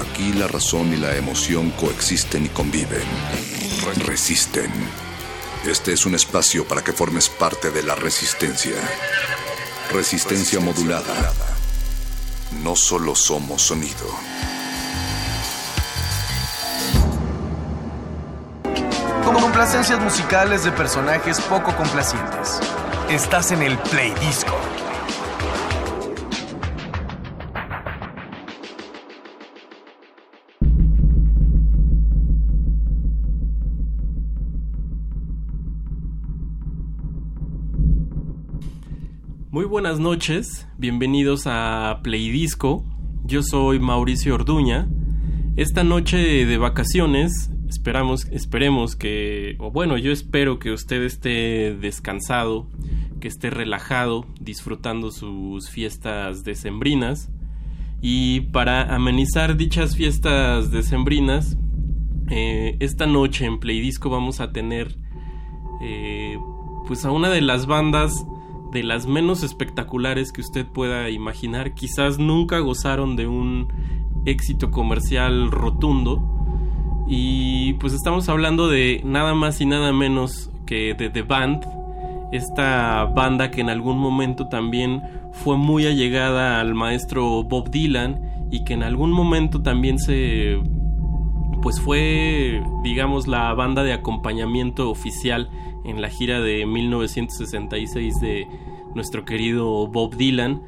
Aquí la razón y la emoción coexisten y conviven. Resisten. Este es un espacio para que formes parte de la resistencia. Resistencia modulada. No solo somos sonido. Como complacencias musicales de personajes poco complacientes. Estás en el Play Disco. Buenas noches, bienvenidos a Play Disco. Yo soy Mauricio Orduña. Esta noche de vacaciones esperamos, esperemos que, o bueno, yo espero que usted esté descansado, que esté relajado, disfrutando sus fiestas decembrinas. Y para amenizar dichas fiestas decembrinas, eh, esta noche en Play Disco vamos a tener eh, pues a una de las bandas de las menos espectaculares que usted pueda imaginar. Quizás nunca gozaron de un éxito comercial rotundo. Y pues estamos hablando de nada más y nada menos que de The Band. Esta banda que en algún momento también fue muy allegada al maestro Bob Dylan y que en algún momento también se pues fue digamos la banda de acompañamiento oficial en la gira de 1966 de nuestro querido Bob Dylan.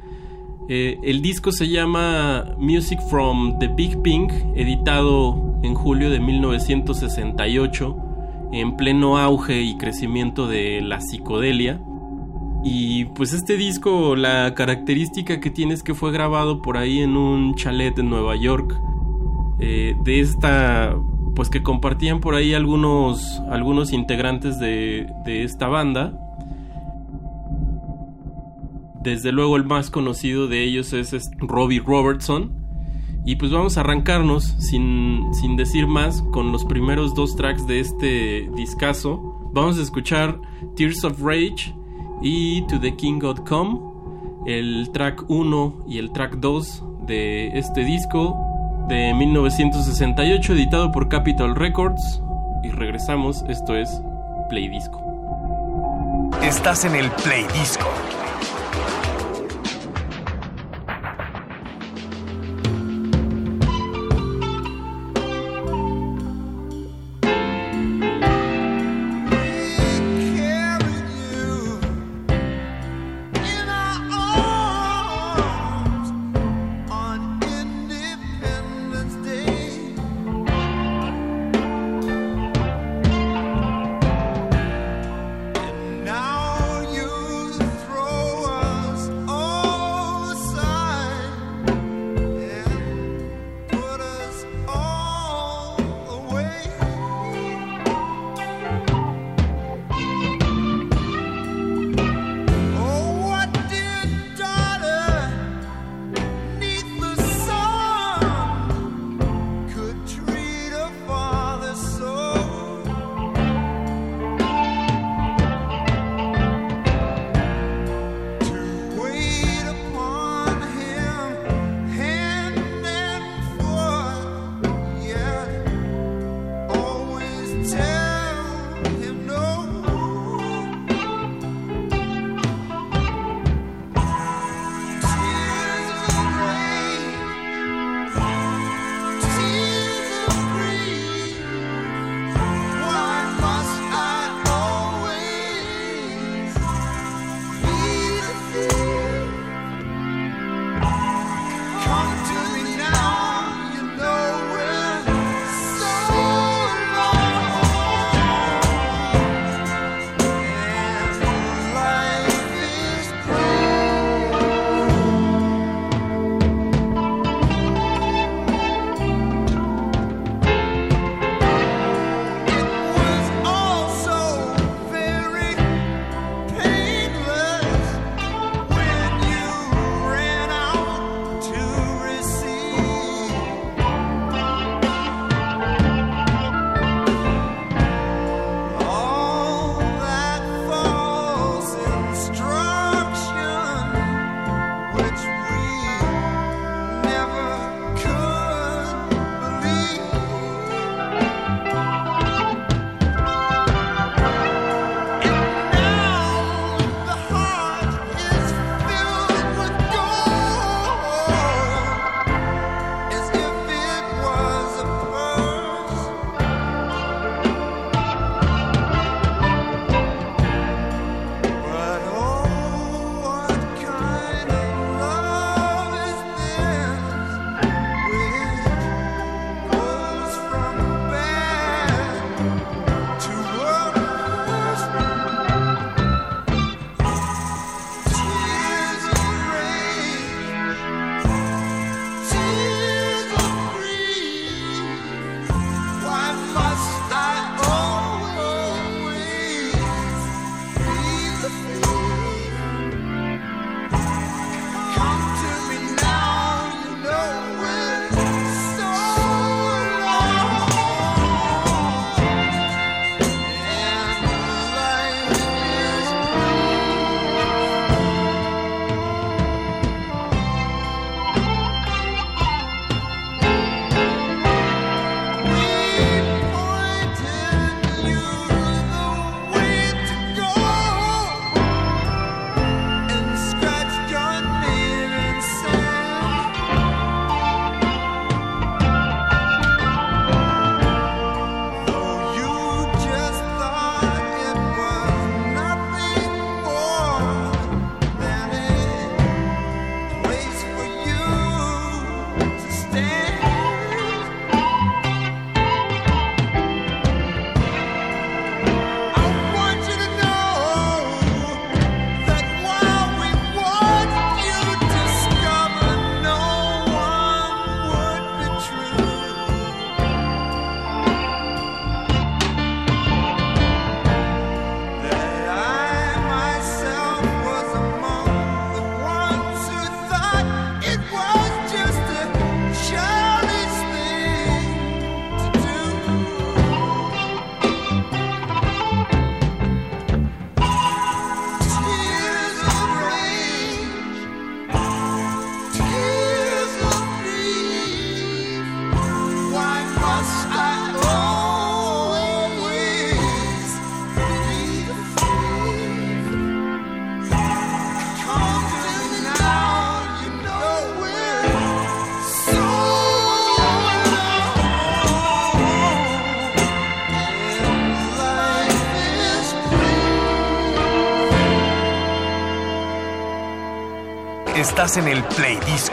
Eh, el disco se llama Music from the Big Pink, editado en julio de 1968, en pleno auge y crecimiento de la psicodelia. Y pues este disco, la característica que tiene es que fue grabado por ahí en un chalet en Nueva York. Eh, de esta pues que compartían por ahí algunos, algunos integrantes de, de esta banda. Desde luego el más conocido de ellos es, es Robbie Robertson. Y pues vamos a arrancarnos sin, sin decir más con los primeros dos tracks de este discazo. Vamos a escuchar Tears of Rage y To the King God Come, el track 1 y el track 2 de este disco de 1968 editado por Capitol Records y regresamos, esto es Play Disco. Estás en el Play Disco. você. Estás en el Play Disco.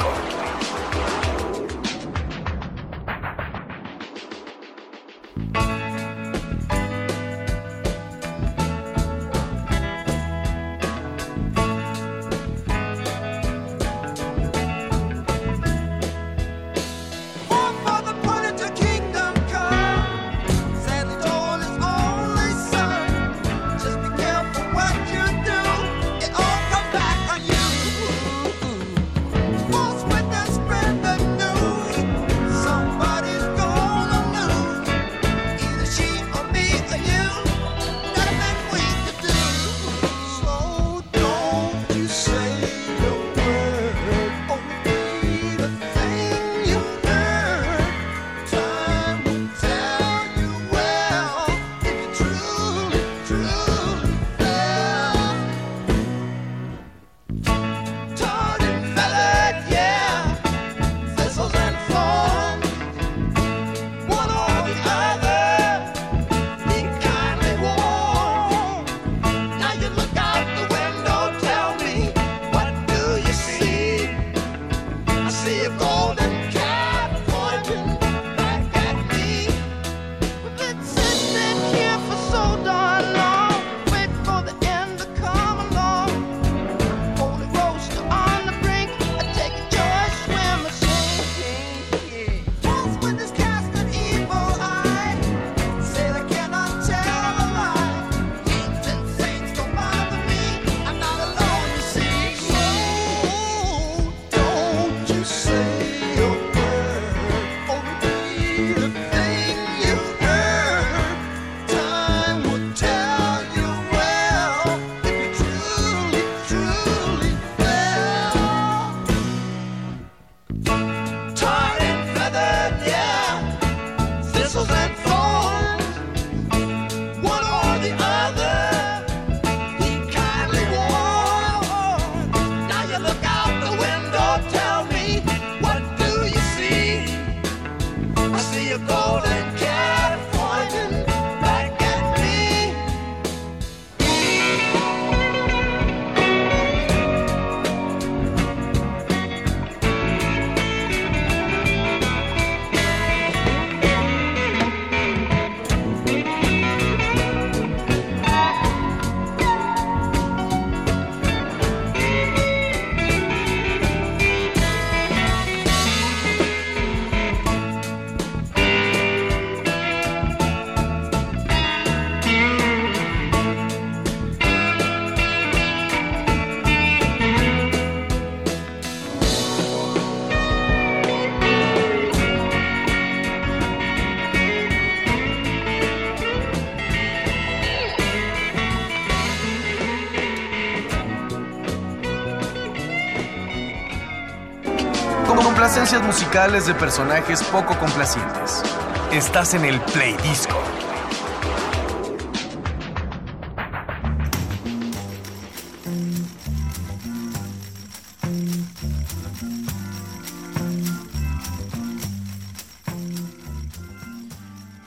Musicales de personajes poco complacientes. Estás en el Play Disco.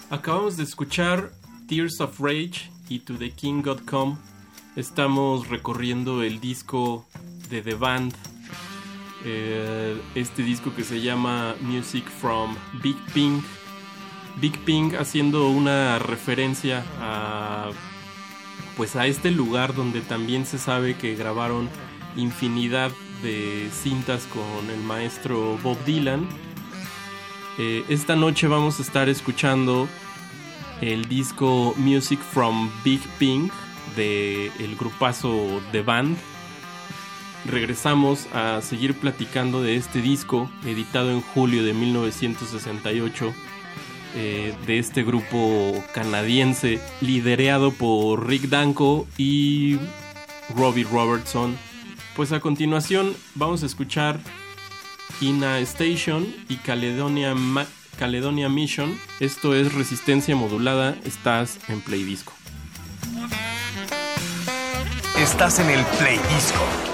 Acabamos de escuchar Tears of Rage y To the King. Estamos recorriendo el disco de The Band eh, este disco que se llama Music from Big Pink. Big Pink haciendo una referencia a pues a este lugar donde también se sabe que grabaron infinidad de cintas con el maestro Bob Dylan. Eh, esta noche vamos a estar escuchando el disco Music from Big Pink de grupazo The Band regresamos a seguir platicando de este disco editado en julio de 1968 eh, de este grupo canadiense liderado por Rick Danko y Robbie Robertson. Pues a continuación vamos a escuchar Ina Station y Caledonia, Caledonia Mission. Esto es resistencia modulada, estás en Play Disco. Estás en el Play Disco.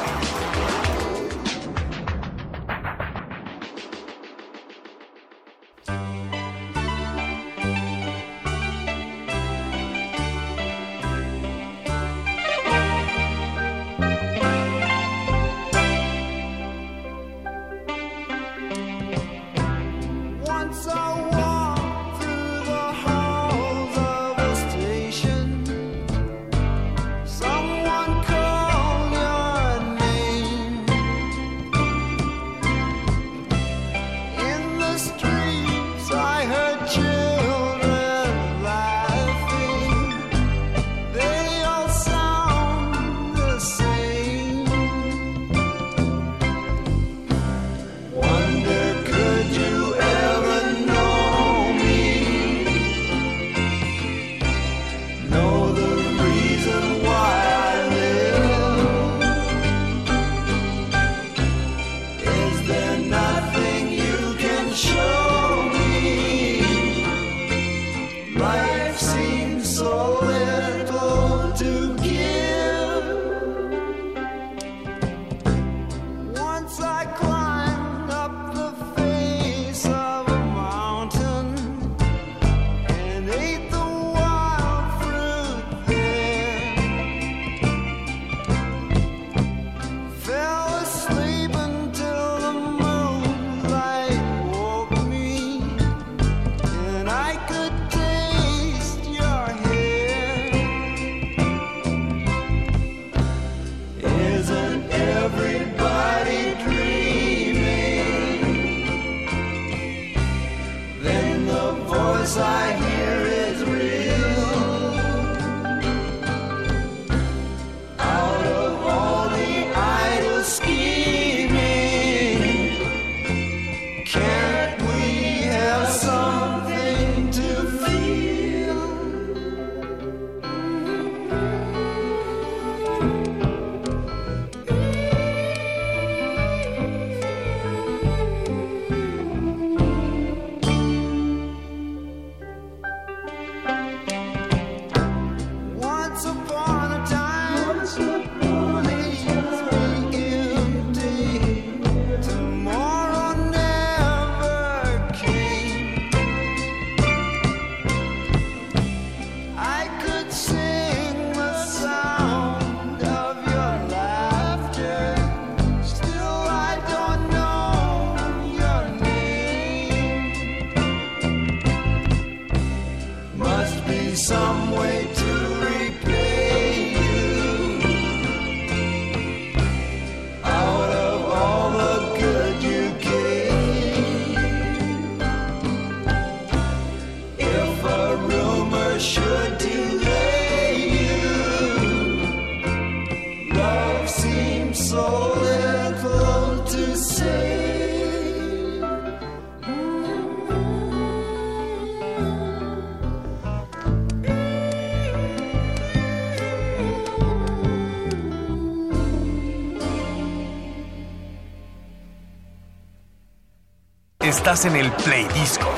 Estás en el Play Disco.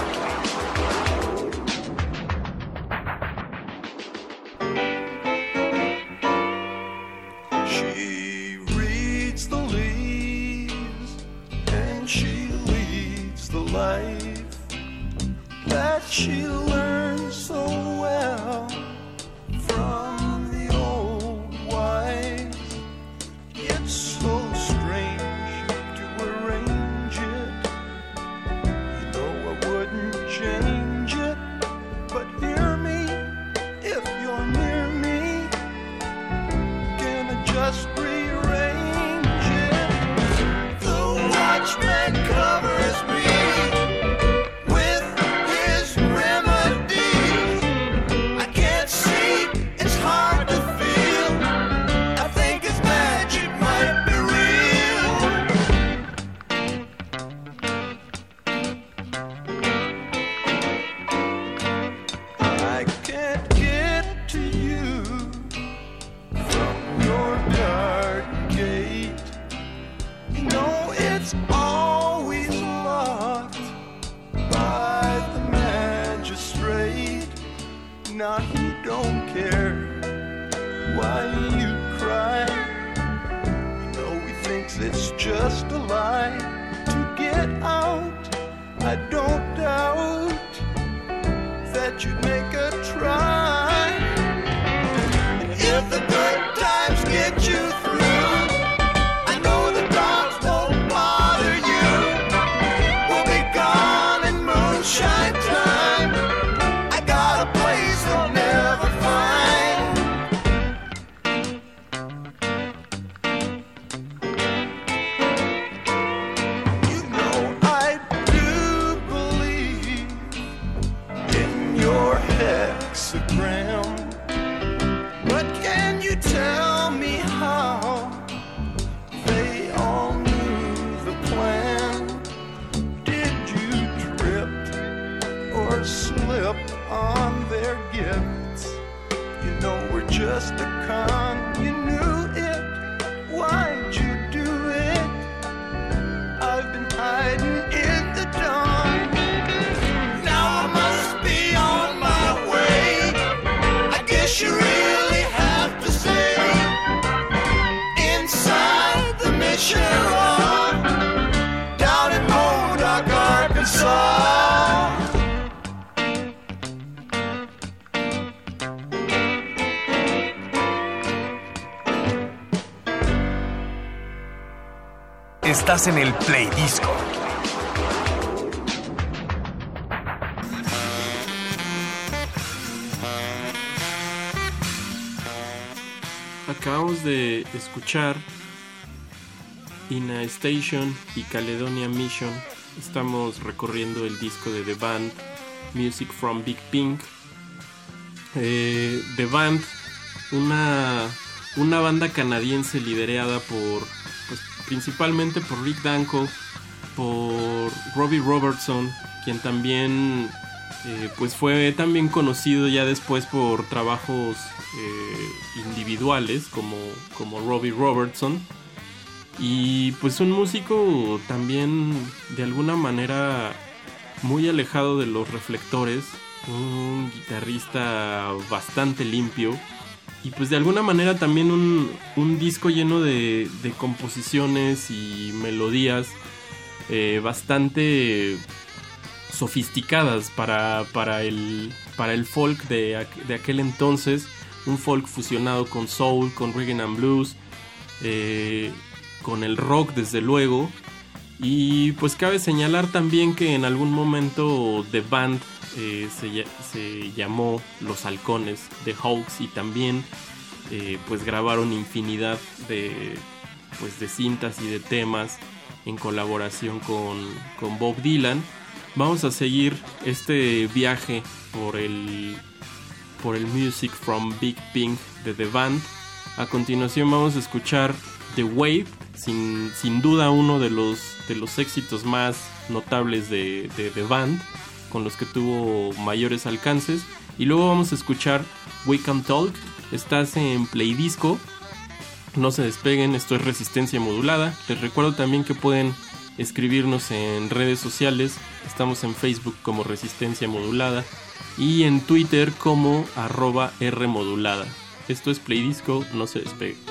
to get out. I don't doubt that you'd make a try. En el Play Disco. Acabamos de escuchar Ina Station y Caledonia Mission. Estamos recorriendo el disco de The Band, Music from Big Pink. Eh, The Band, una, una banda canadiense liderada por, principalmente por Rick Danko, por Robbie Robertson, quien también eh, pues fue también conocido ya después por trabajos eh, individuales como, como Robbie Robertson. Y pues un músico también de alguna manera muy alejado de los reflectores, un guitarrista bastante limpio y pues de alguna manera también un, un disco lleno de, de, composiciones y melodías eh, bastante sofisticadas para, para, el, para el folk de, de, aquel entonces, un folk fusionado con soul, con rhythm and blues, eh, con el rock desde luego. Y pues cabe señalar también que en algún momento The Band eh, se, llamó Los Halcones de Hawks y también eh, pues grabaron infinidad de, pues de cintas y de temas en colaboración con, con Bob Dylan. Vamos a seguir este viaje por el, por el Music from Big Pink de The Band. A continuación vamos a escuchar The Wave, sin, sin duda uno de los, de los éxitos más notables de The Band, con los que tuvo mayores alcances. Y luego vamos a escuchar We Can Talk, estás en Play Disco. No se despeguen, esto es resistencia modulada. Les recuerdo también que pueden escribirnos en redes sociales. Estamos en Facebook como Resistencia Modulada y en Twitter como arroba R modulada. Esto es Play Disco, no se despegue.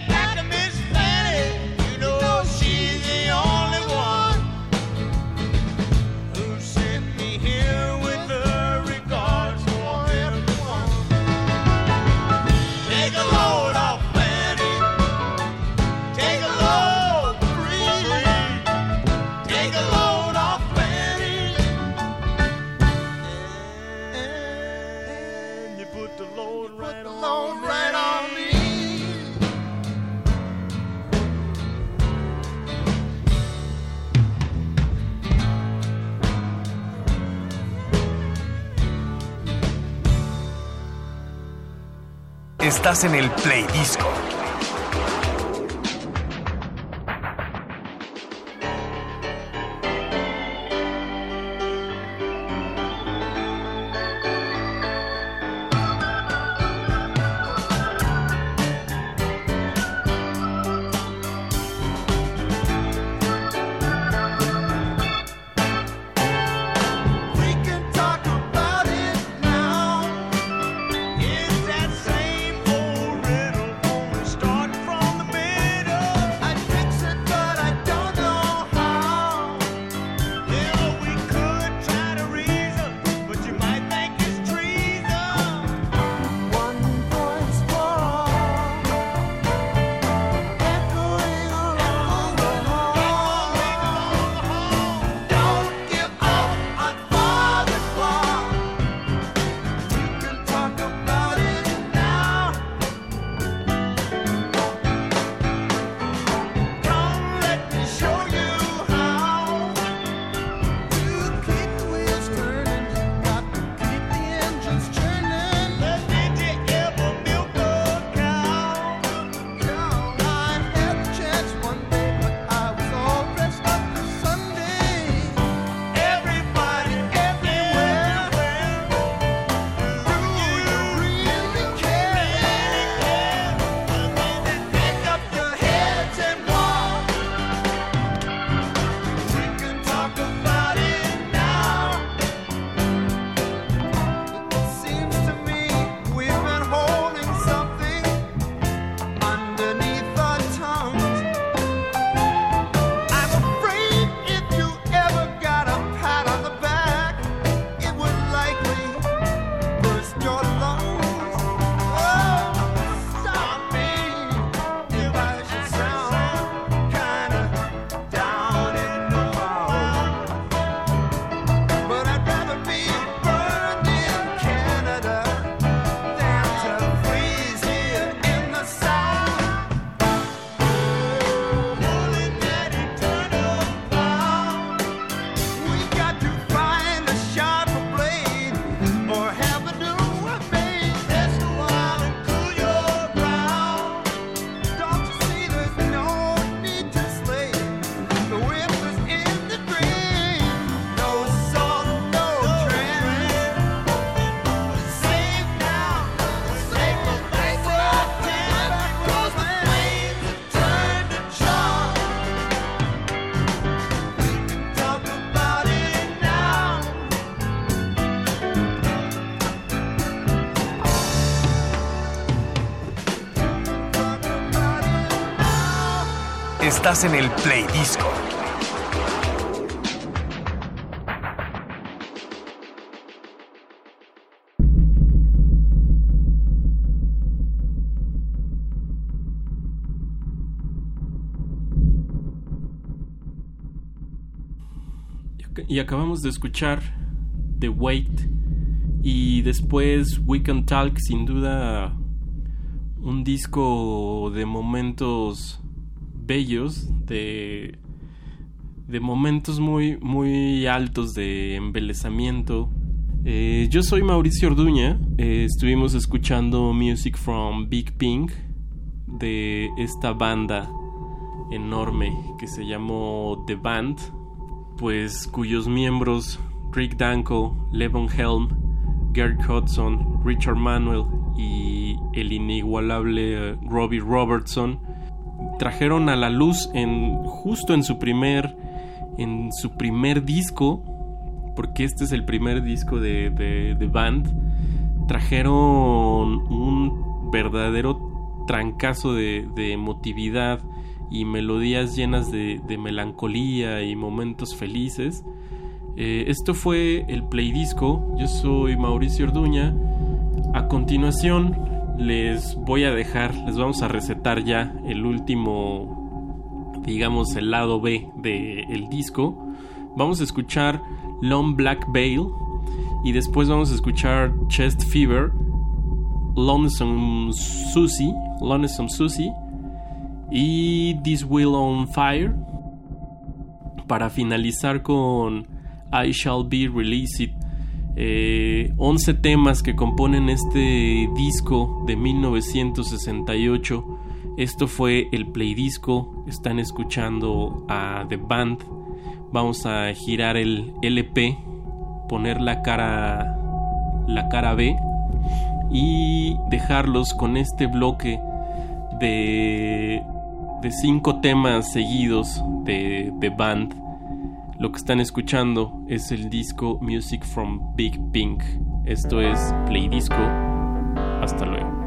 Estás en el Play Disco. Estás en el Play Disco. Y acabamos de escuchar The Wait y después We Can Talk, sin duda un disco de momentos bellos, de, de momentos muy, muy altos de embelezamiento. Eh, yo soy Mauricio Orduña, eh, estuvimos escuchando Music from Big Pink de esta banda enorme que se llamó The Band, pues cuyos miembros Rick Danko, Levon Helm, Gary Hudson, Richard Manuel y el inigualable Robbie Robertson trajeron a la luz en justo en su primer en su primer disco porque este es el primer disco de, de, band trajeron un verdadero trancazo de, de emotividad y melodías llenas de, de, melancolía y momentos felices eh, esto fue el Play Disco. Yo soy Mauricio Orduña. A continuación les voy a dejar, les vamos a recetar ya el último, digamos, el lado B del disco. Vamos a escuchar Long Black Veil y después vamos a escuchar Chest Fever, Lonesome Susie, Lonesome Susie y This Will on Fire para finalizar con I Shall Be Released. 11 temas que componen este disco de 1968. Esto fue el play disco. Están escuchando a The Band. Vamos a girar el LP, poner la cara la cara B y dejarlos con este bloque de de cinco temas seguidos de The Band lo que están escuchando es el disco Music from Big Pink. Esto es Play Disco. Hasta luego.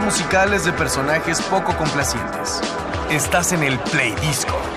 Musicales de personajes poco complacientes. Estás en el Play Disco.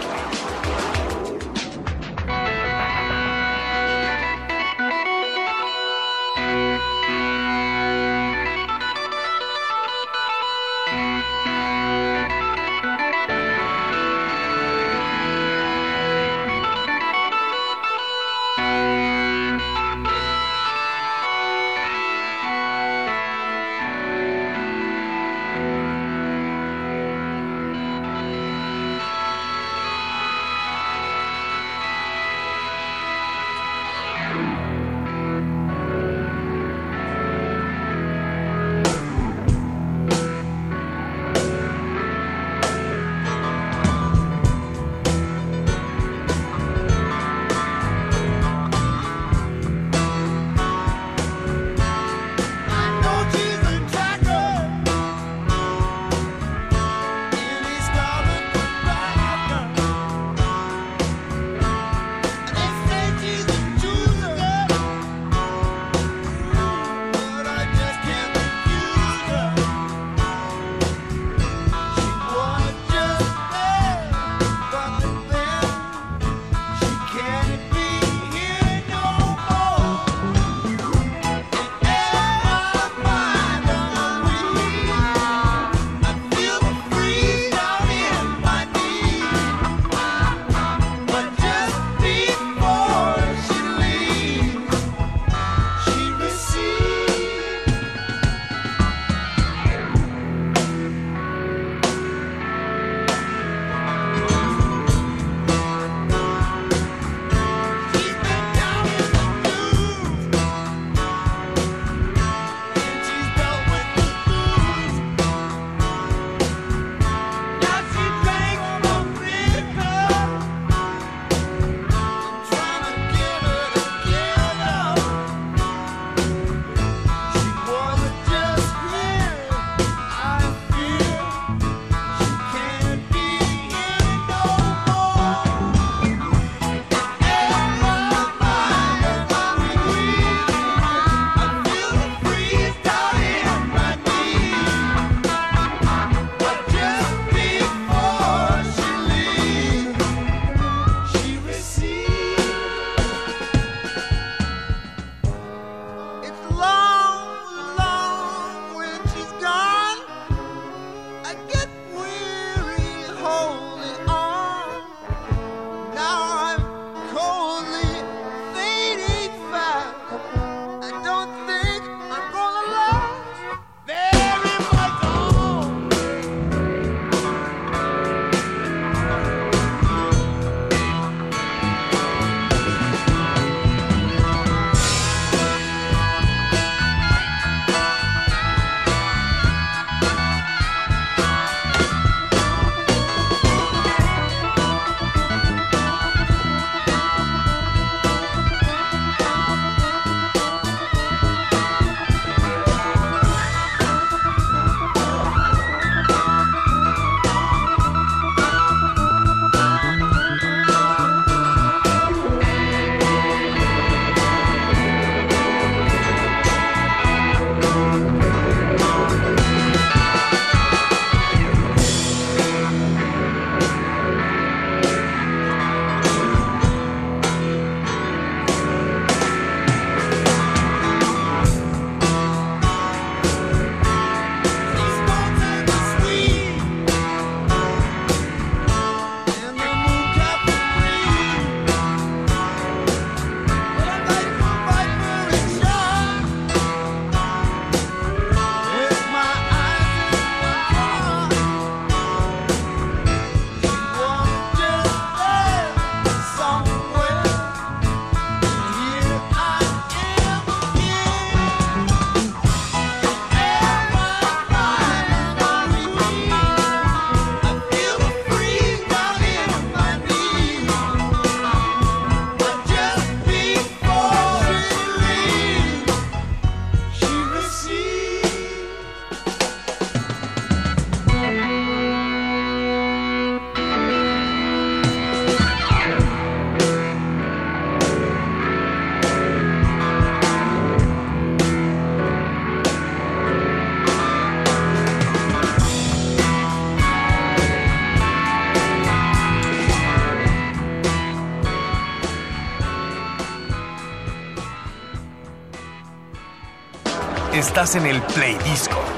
Estás en el Play Disco.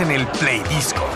en el Play Disco.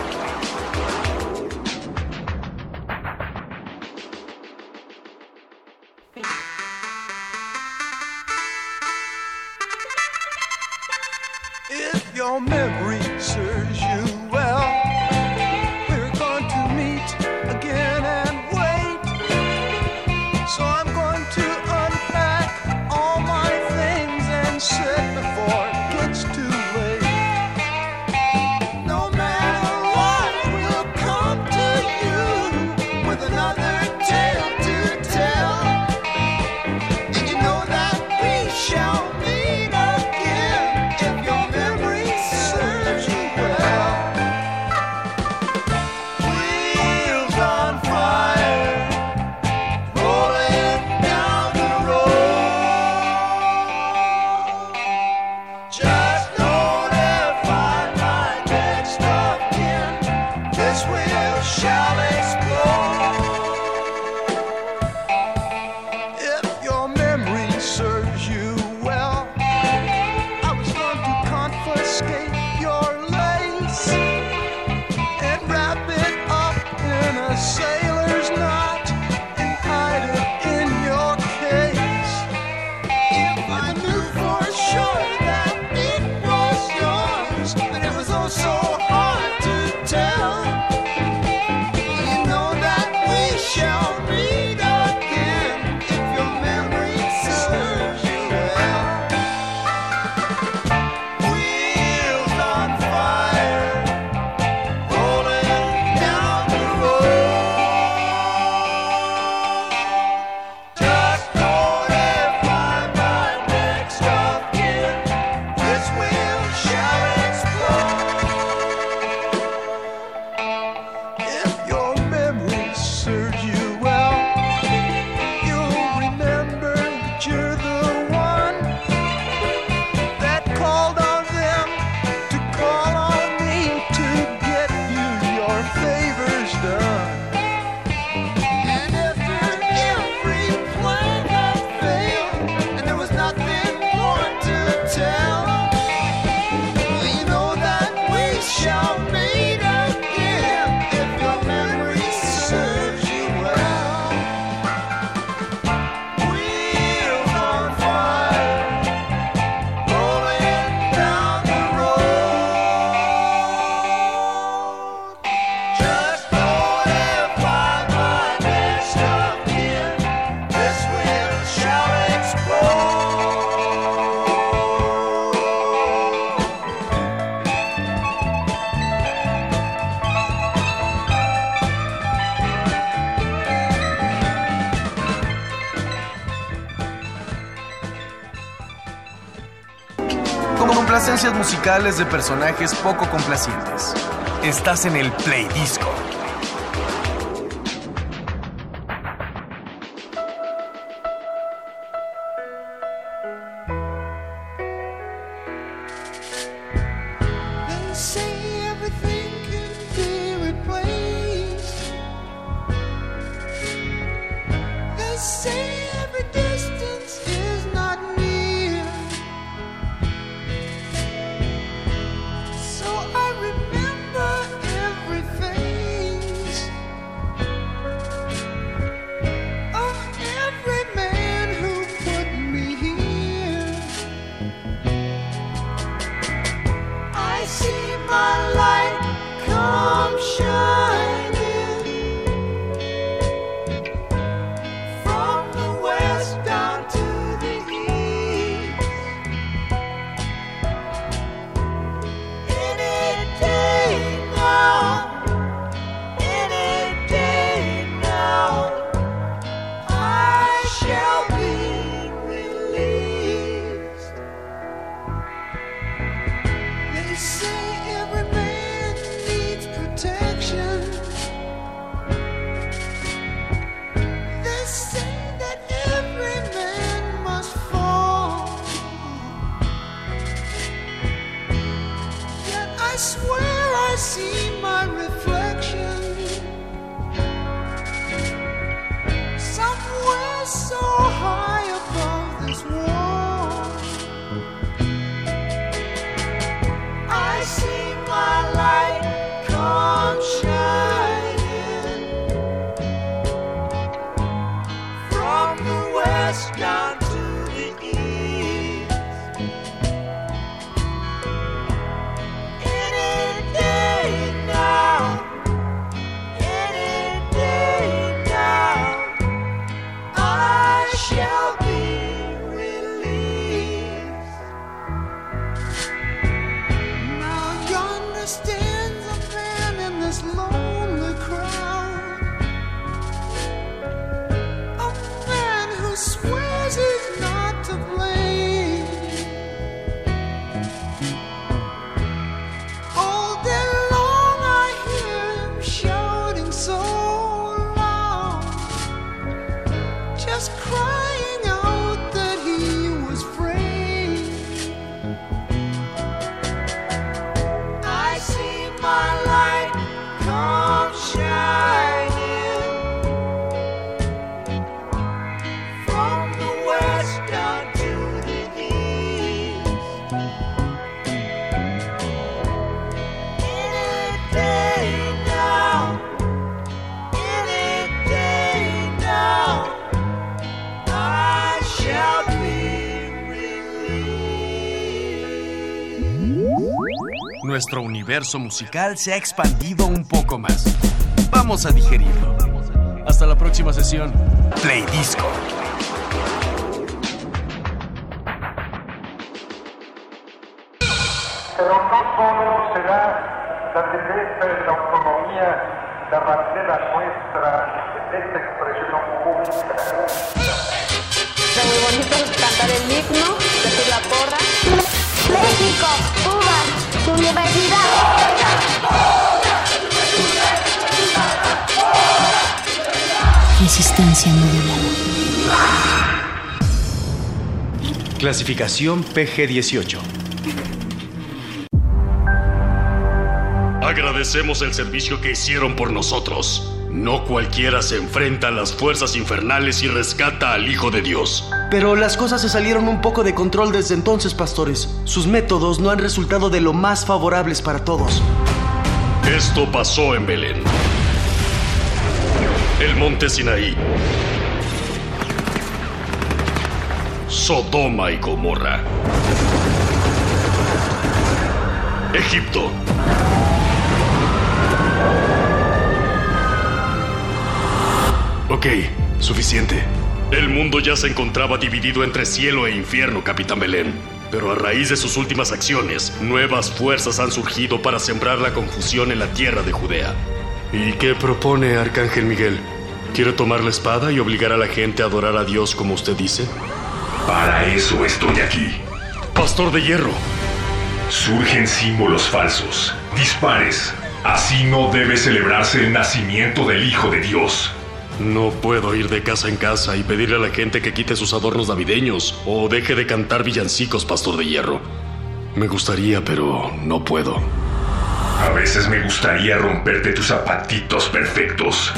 Complacencias musicales de personajes poco complacientes. Estás en el Play Disco. Nuestro universo musical se ha expandido un poco más. Vamos a digerirlo. Hasta la próxima sesión. Play Disco. Pero no solo será la defensa de la autonomía la bandera nuestra de esta expresión pública. Está muy bonito cantar el himno, decir la porra. México, universidad. Resistencia modulada. Clasificación PG-18. Agradecemos el servicio que hicieron por nosotros. No cualquiera se enfrenta a las fuerzas infernales y rescata al Hijo de Dios. Pero las cosas se salieron un poco de control desde entonces, pastores. Sus métodos no han resultado de lo más favorables para todos. Esto pasó en Belén. El monte Sinaí. Sodoma y Gomorra. Egipto. Ok, suficiente. El mundo ya se encontraba dividido entre cielo e infierno, Capitán Belén. Pero a raíz de sus últimas acciones, nuevas fuerzas han surgido para sembrar la confusión en la tierra de Judea. ¿Y qué propone Arcángel Miguel? ¿Quiere tomar la espada y obligar a la gente a adorar a Dios como usted dice? Para eso estoy aquí. Pastor de Hierro, Surgen símbolos falsos. Dispares. Así no debe celebrarse el nacimiento del Hijo de Dios. No puedo ir de casa en casa y pedirle a la gente que quite sus adornos navideños o deje de cantar villancicos, Pastor de Hierro. Me gustaría, pero no puedo. A veces me gustaría romperte tus zapatitos perfectos.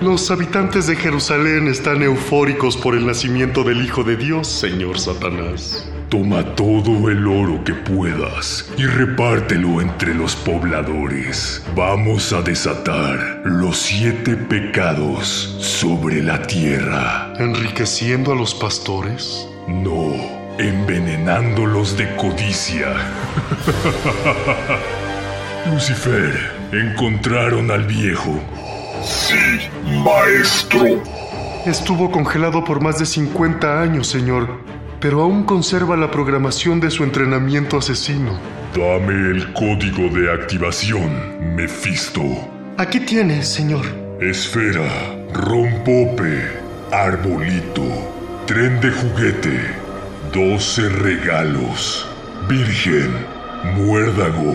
Los habitantes de Jerusalén están eufóricos por el nacimiento del Hijo de Dios, señor Satanás. Toma todo el oro que puedas y repártelo entre los pobladores. Vamos a desatar los siete pecados sobre la tierra. ¿Enriqueciendo a los pastores? No, envenenándolos de codicia. Lucifer, encontraron al viejo. Sí, maestro. Estuvo congelado por más de 50 años, señor, pero aún conserva la programación de su entrenamiento asesino. Dame el código de activación, Mefisto. Aquí tiene, señor. Esfera, rompope, arbolito, tren de juguete, 12 regalos, virgen, muérdago,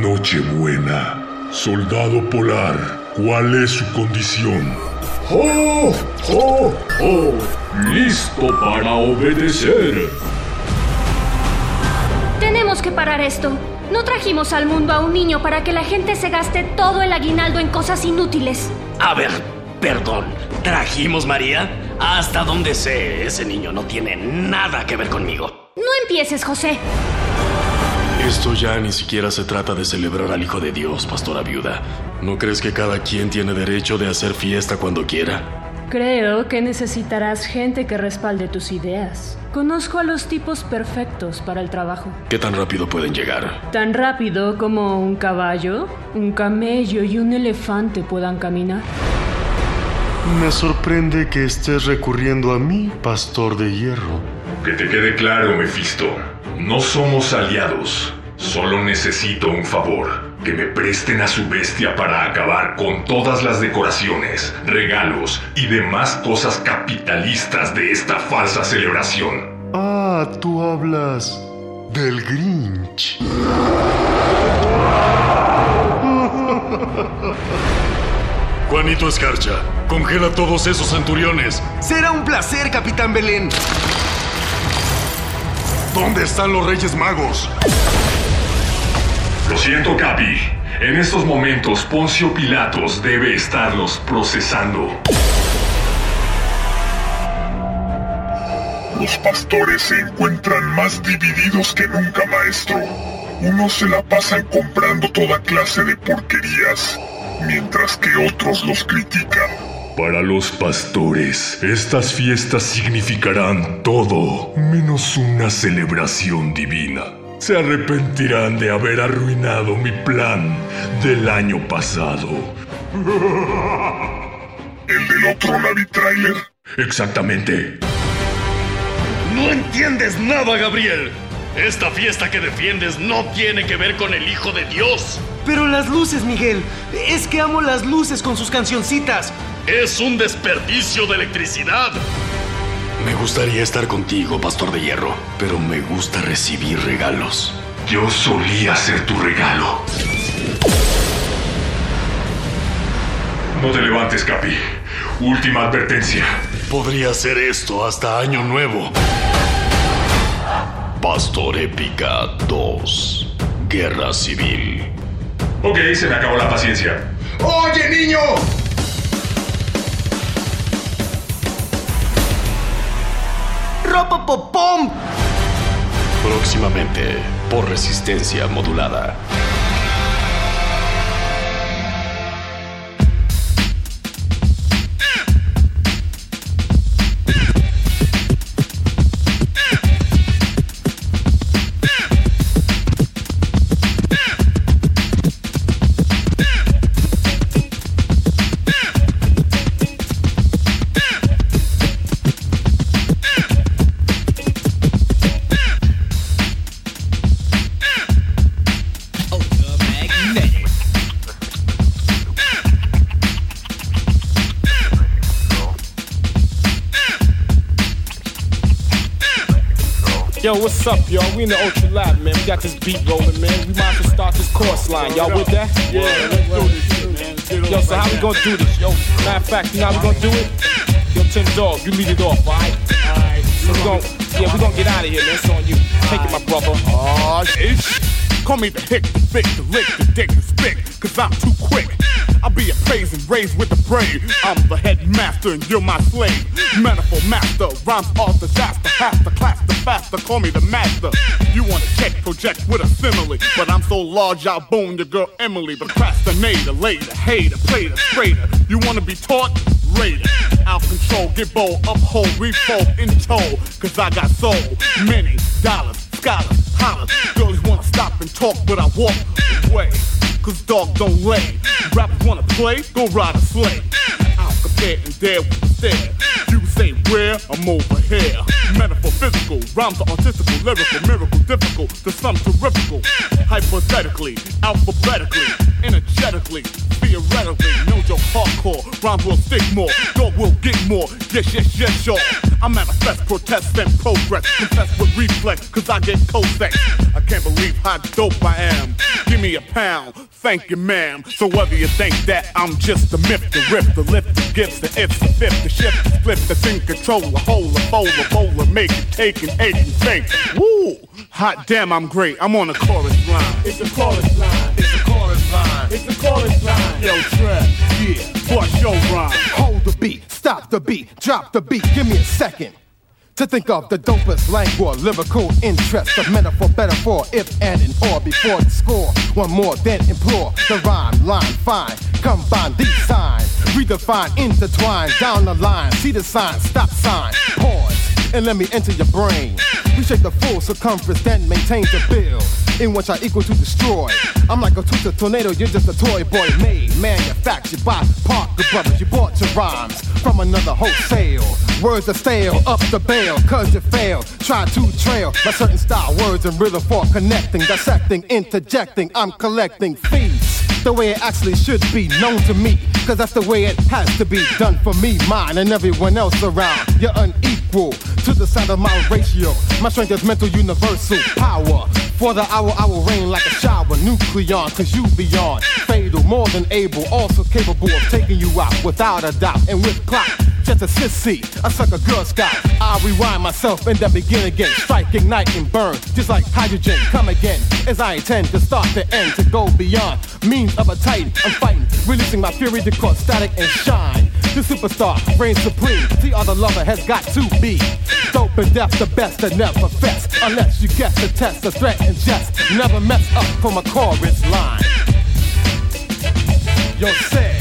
nochebuena, soldado polar. ¿Cuál es su condición? ¡Oh! ¡Oh! ¡Oh! ¡Listo para obedecer! Tenemos que parar esto. No trajimos al mundo a un niño para que la gente se gaste todo el aguinaldo en cosas inútiles. A ver, perdón. ¿Trajimos María? Hasta donde sé, ese niño no tiene nada que ver conmigo. No empieces, José. Esto ya ni siquiera se trata de celebrar al Hijo de Dios, pastora viuda. ¿No crees que cada quien tiene derecho de hacer fiesta cuando quiera? Creo que necesitarás gente que respalde tus ideas. Conozco a los tipos perfectos para el trabajo. ¿Qué tan rápido pueden llegar? Tan rápido como un caballo, un camello y un elefante puedan caminar. Me sorprende que estés recurriendo a mí, pastor de hierro. Que te quede claro, Mefisto. No somos aliados. Solo necesito un favor. Que me presten a su bestia para acabar con todas las decoraciones, regalos y demás cosas capitalistas de esta falsa celebración. Ah, tú hablas del Grinch. Juanito Escarcha, congela todos esos centuriones. Será un placer, Capitán Belén. ¿Dónde están los Reyes Magos? Lo siento, Capi. En estos momentos, Poncio Pilatos debe estarlos procesando. Los pastores se encuentran más divididos que nunca, maestro. Unos se la pasan comprando toda clase de porquerías, mientras que otros los critican. Para los pastores, estas fiestas significarán todo menos una celebración divina. Se arrepentirán de haber arruinado mi plan del año pasado. ¿El del otro Navi Trailer? Exactamente. No entiendes nada, Gabriel. Esta fiesta que defiendes no tiene que ver con el Hijo de Dios. Pero las luces, Miguel. Es que amo las luces con sus cancioncitas. Es un desperdicio de electricidad. Me gustaría estar contigo, Pastor de Hierro, pero me gusta recibir regalos. Yo solía ser tu regalo. No te levantes, Capi. Última advertencia. Podría ser esto hasta Año Nuevo. Pastor Épica 2. Guerra Civil. Ok, se me acabó la paciencia. ¡Oye, niño! Próximamente, por resistencia modulada. In the Ultra Lab, man. We got this beat rolling, man. We might as well start this course line. Y'all with that? Yeah, let's do this man. Yo, so how we gonna do this? Yo, matter of fact, you know how we gonna do it? Yo, Tim Dog, you lead it off, alright? Alright. So we gonna, yeah, we gonna get out of here, man. It's on you. Take it, my brother. Aw, shit. Call me the hick, the thick, the lick, the dick, the spick, cause I'm too quick. I'll be a praise and raised with the brave. I'm the headmaster and you're my slave. Metaphor master, rhymes all disaster. Half the class, the faster, call me the master. You wanna check, project with a simile. But I'm so large, I'll bone your girl Emily. Procrastinator, later, hater, plater, straighter. You wanna be taught? Raider. Out control, get bold, uphold, refold, in tow. Cause I got so many dollars, scholars, hollers. Girls wanna stop and talk, but I walk away. Cause dog don't lay. Rappers wanna play, go ride a sleigh. I'll compare and dare with the stare. Say where, I'm over here. Metaphor physical, rhymes are artistical, lyrical, miracle, difficult, to some terrifical. Hypothetically, alphabetically, energetically, theoretically, no joke hardcore. Rhymes will stick more, dog will get more. Yes, yes, yes, y'all. I manifest, protest, and progress. Confess with reflex, cause I get co-sex. I can't believe how dope I am. Give me a pound, thank you, ma'am. So whether you think that I'm just a myth, the riff, the lift, the gifts, the ifs, the fifth, the shift, the split, the thing, control, the whole, the bowl, bowler, make it, take and ache and think. Woo! Hot damn, I'm great. I'm on the chorus line. It's a chorus line. It's a chorus line. It's a chorus line. Yo, Trev, yeah, bust your rhyme. Hold the beat, stop the beat, drop the beat, give me a second. To think of the dopest language, lyrical interest the metaphor, better for if and in or before the score. One more, then implore the rhyme, line fine. Combine these signs, redefine, intertwine down the line. See the sign, stop sign, pause, and let me enter your brain. Reshape the full circumference, that maintains the build. In which I equal to destroy. I'm like a tutor tornado, you're just a toy boy made, manufactured by Parker Brothers. You bought your rhymes from another wholesale. Words are stale, up the bail, cause you failed. Try to trail my certain style, words and rhythm for connecting, dissecting, interjecting. I'm collecting fees the way it actually should be known to me. Cause that's the way it has to be done for me, mine, and everyone else around. You're unequal to the sound of my ratio. My strength is mental universal power. For the hour, I will rain like a shower, nucleon, cause you beyond fatal, more than able, also capable of taking you out without a doubt. And with clock, just a sissy, I suck a girl scout. I rewind myself and then begin again. Strike, ignite, and burn, just like hydrogen. Come again, as I intend to start the end, to go beyond means of a titan. I'm fighting, releasing my fury to cause static and shine. The superstar reigns supreme. The other lover has got to be dope and deaf, the best that never fest. Unless you guess the test, the threat and jest. Never mess up from a chorus line. Yo, said,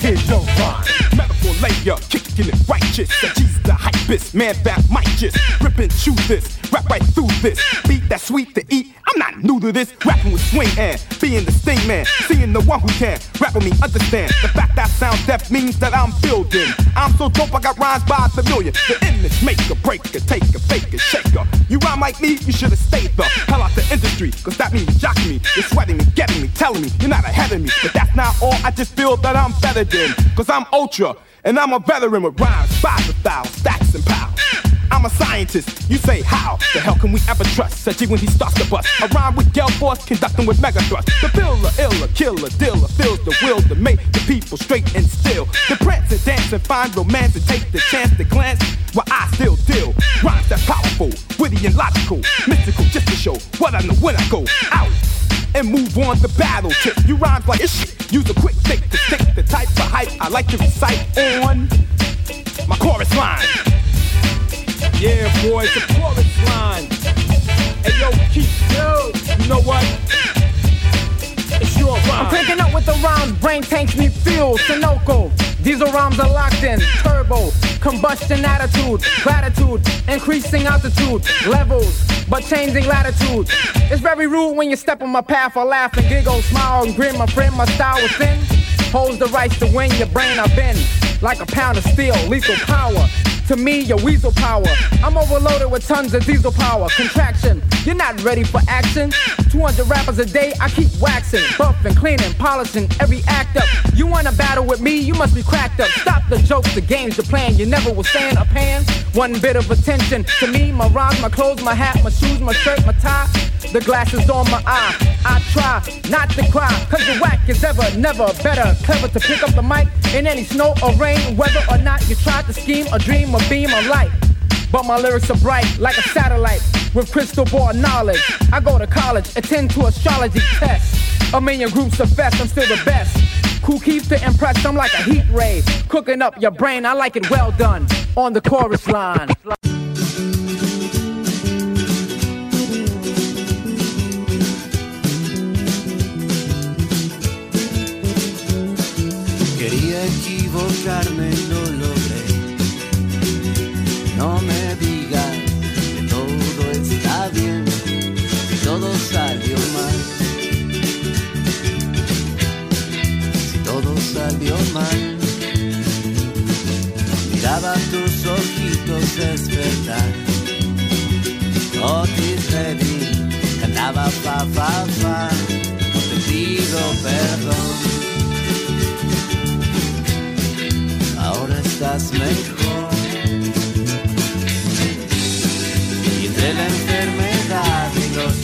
here's your rhyme. Metaphor layer, kicking it righteous. That she's the hypest, man that might just rip and chew this. Rap right through this. Beat that sweet to eat. I'm not new to this. Rapping with swing and being the sting man. Seeing the one who can rap with me, understand. The fact that sound deaf means that I'm building. I'm so dope, I got rhymes by the million. The image maker, breaker, taker, faker, shaker. You rhyme like me, you should have stayed the hell out the industry. Cause that means jocking me. You're sweating me, getting me, telling me you're not ahead of me. But that's not all, I just feel that I'm better than. Cause I'm ultra. And I'm a veteran with rhymes, by the thou, stacks and pounds. I'm a scientist. You say how the hell can we ever trust such when he starts to bust? A rhyme with yell force, conducting with mega thrust. The filler, iller, killer, dealer feels the will to make the people straight and still. The prance and dance and find romance and take the chance to glance while I still deal. Rhymes that's powerful, witty and logical, mystical, just to show what I know when I go out and move on to battle. Tip. You rhymes like it's shit. Use a quick stick to stick the type of hype I like to recite on my chorus line. Yeah, boy, it's a chorus line. Hey, yo, keep, yo, you know what? I'm cranking up with the rhymes, brain tanks need fuel, Sunoco. Diesel rhymes are locked in, turbo, combustion attitude, gratitude, increasing altitude, levels, but changing latitude. It's very rude when you step on my path, I laugh and giggle, smile and grin, my friend, my style is thin. Holds the rights to win your brain, I've been like a pound of steel, lethal power To me, your weasel power. I'm overloaded with tons of diesel power. Contraction, you're not ready for action. 200 rappers a day, I keep waxing, buffing, cleaning, polishing every act up. You wanna battle with me, you must be cracked up. Stop the jokes, the games you're playing. You never will stand a pan. One bit of attention to me, my rhymes, my clothes, my hat, my shoes, my shirt, my tie. The glasses on my eye. I try not to cry, cause the whack is ever, never better. Clever to pick up the mic in any snow or rain, whether or not you try to scheme or dream or beam of light. But my lyrics are bright like a satellite with crystal ball knowledge. I go to college, attend to astrology tests. A million groups of best, I'm still the best. Cool keeps to impress, I'm like a heat ray. Cooking up your brain, I like it well done. On the chorus line. Quería equivocarme, Miraba tus ojitos despertar. Otis Redding cantaba fa fa fa. Te pido perdón. ahora estás mejor. Y entre la enfermedad y los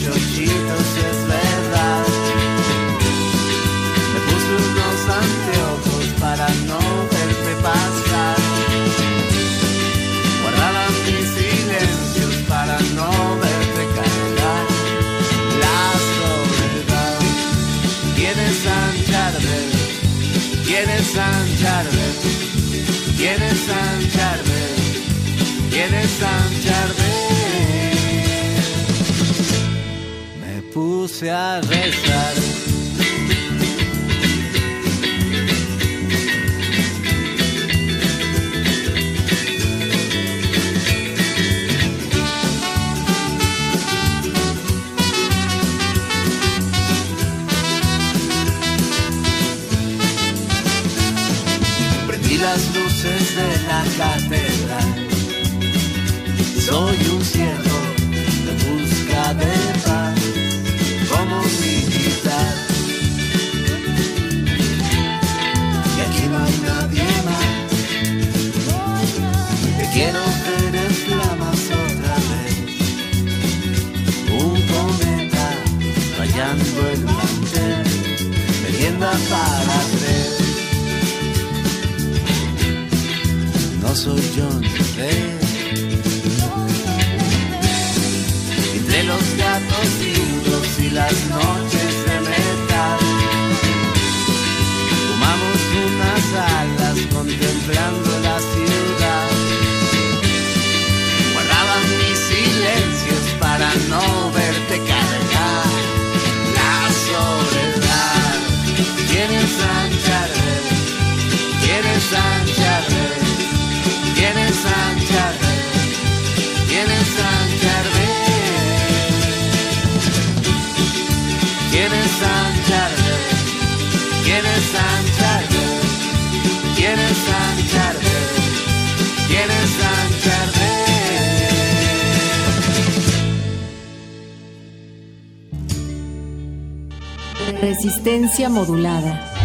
sancharme. Quieres sancharme, quieres sancharme. Me puse a rezar. Catedral. Soy un ciervo de busca de paz, como militar. Y aquí no hay nadie más. Te quiero ver en flamas otra vez. Un cometa rayando el mantel, merienda para. Soy John C. Entre los gatos lindos y las noches de metal, fumamos unas alas contemplando Resistencia modulada.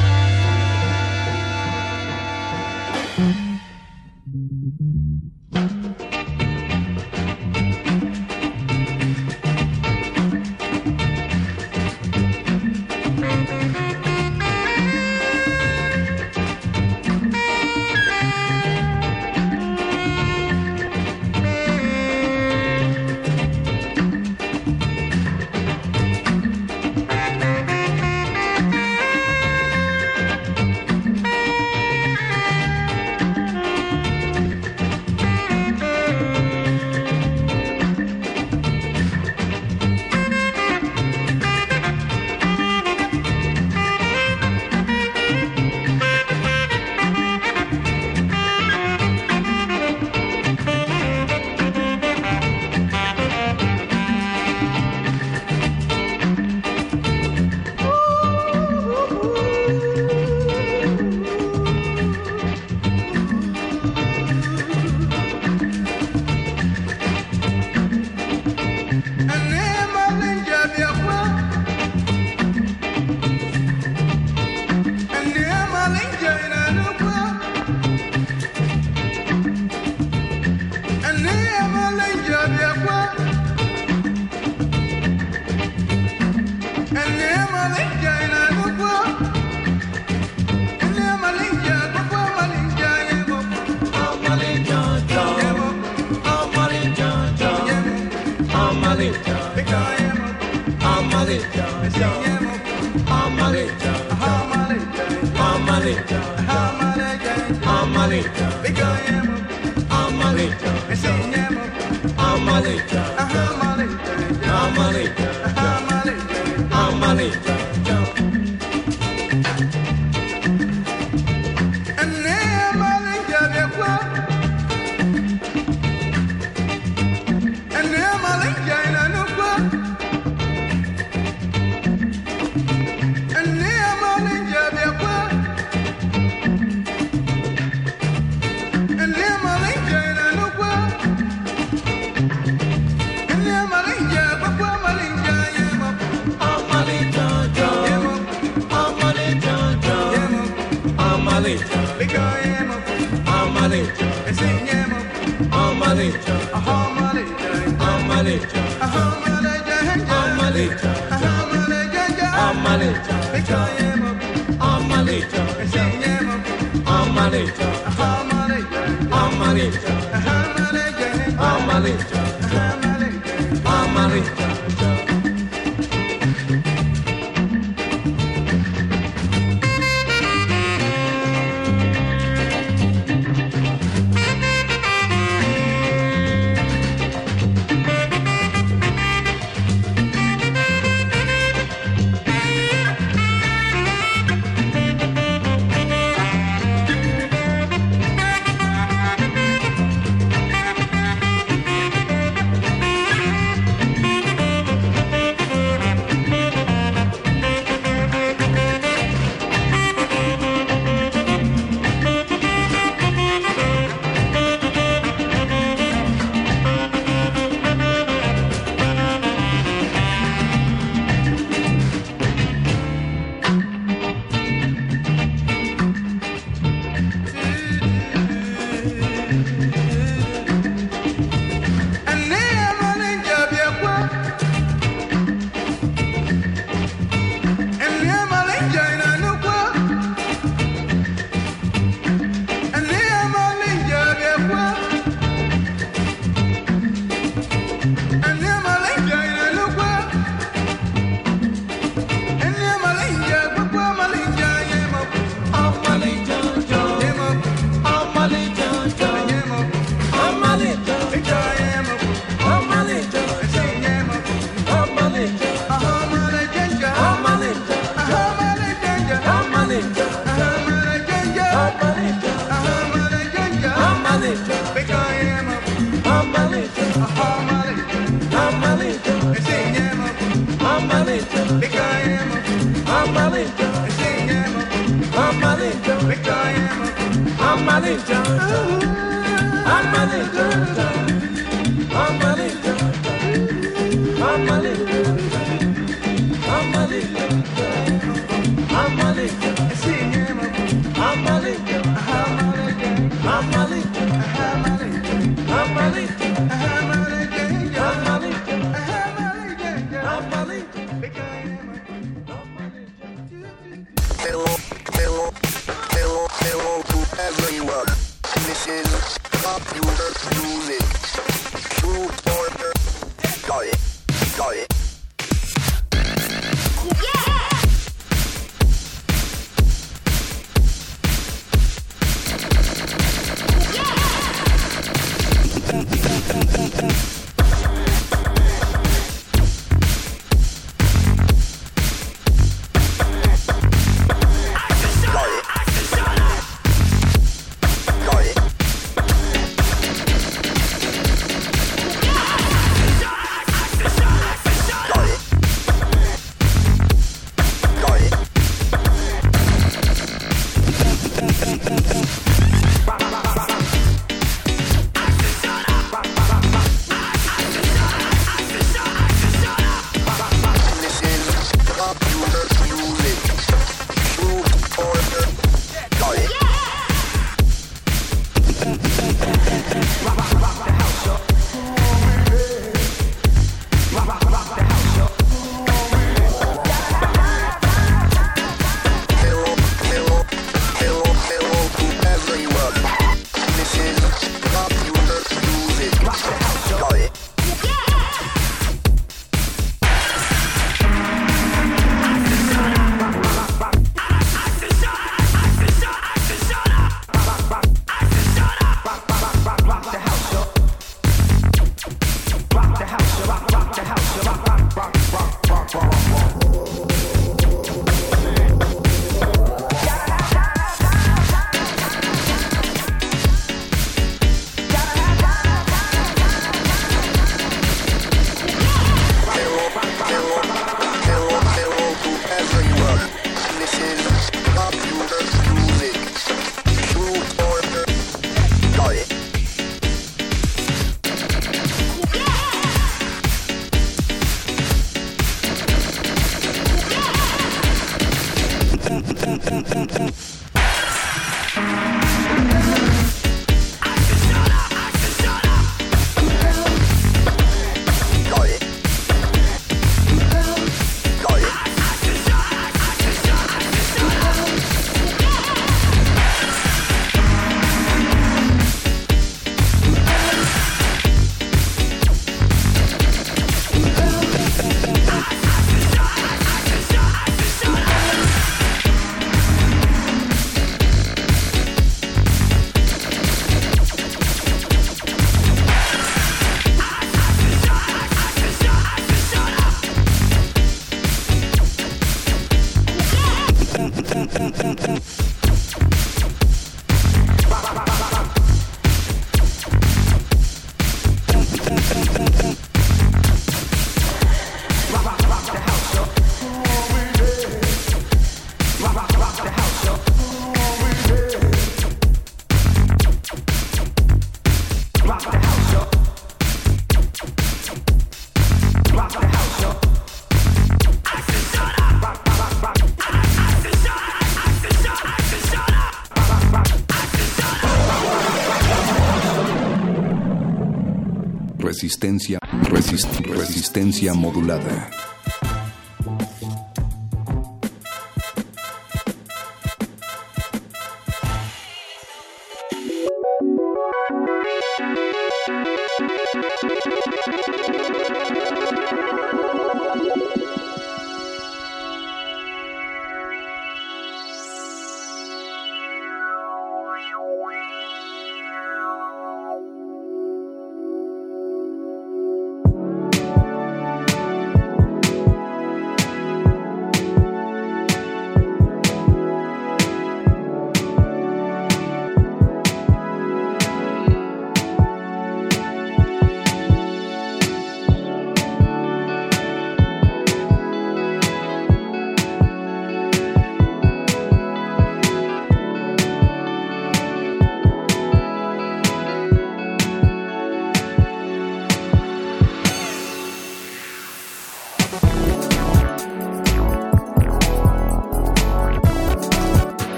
Resistencia, resist, resistencia modulada.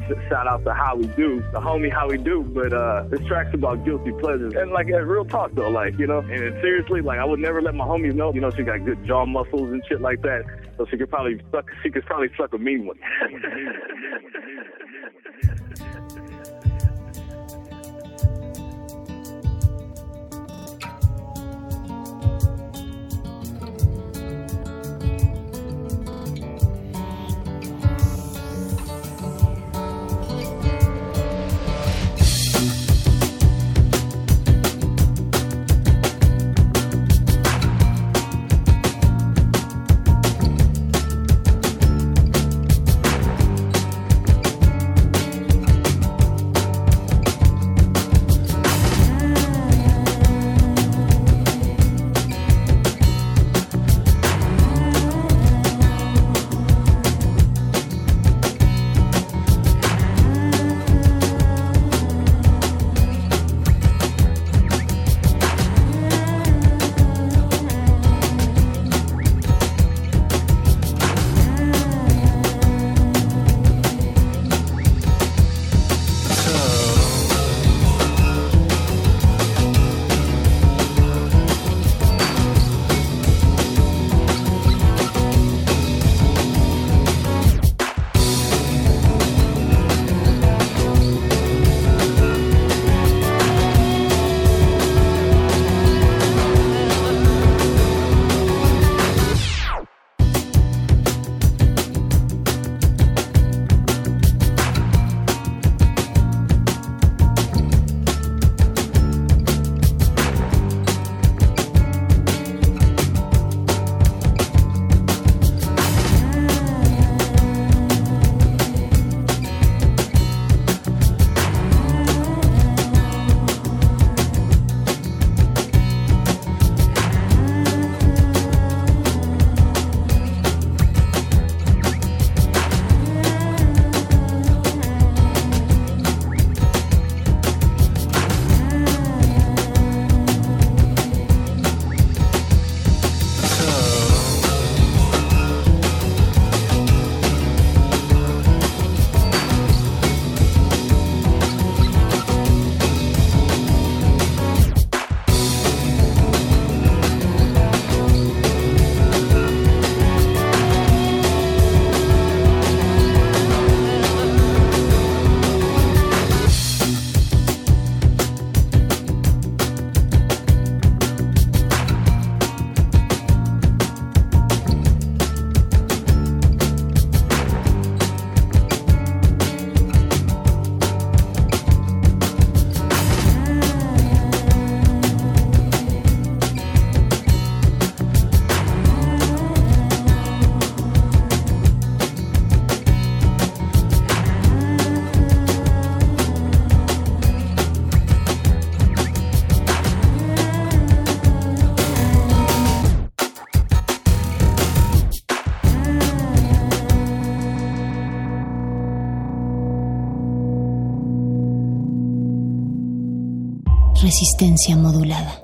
To shout out to How We Do, the homie How We Do. But uh, this track's about guilty pleasures and like a real talk though, like you know. And seriously, like I would never let my homies know. You know, she got good jaw muscles and shit like that, so she could probably suck. She could probably suck a mean one. resistencia modulada.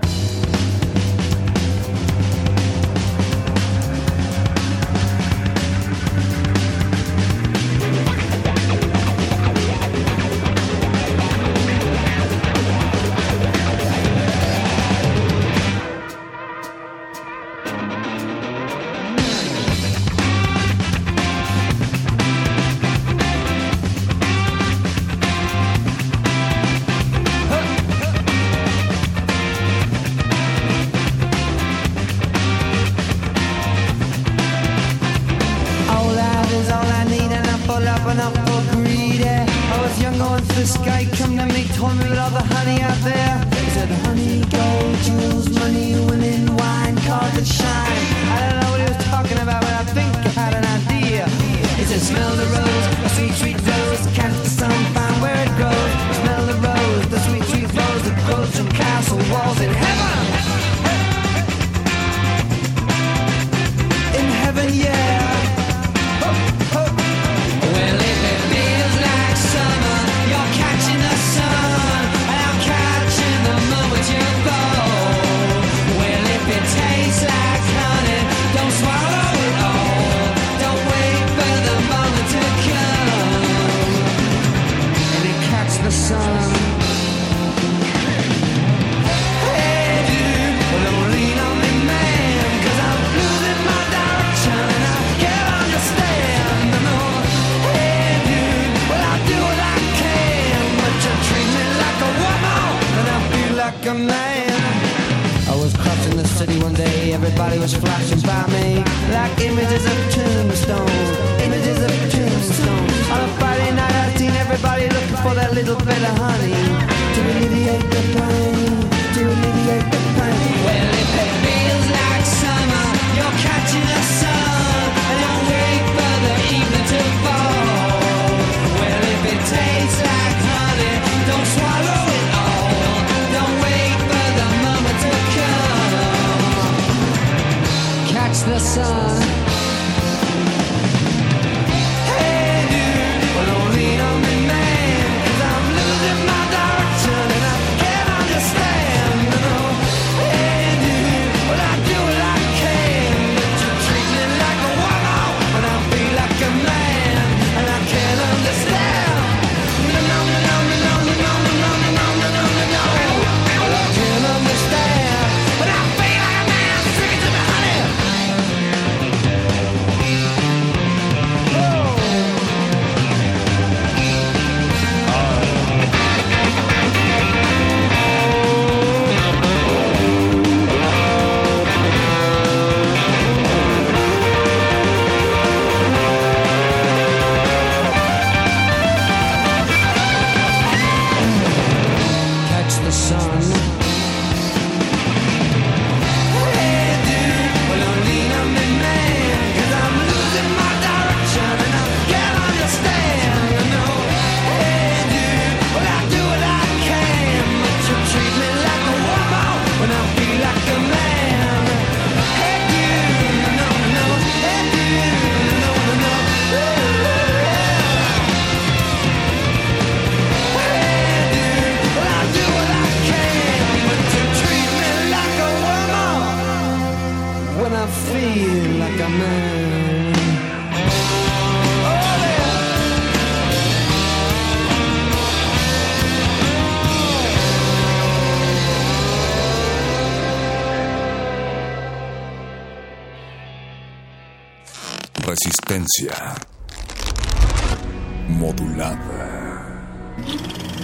Modulada.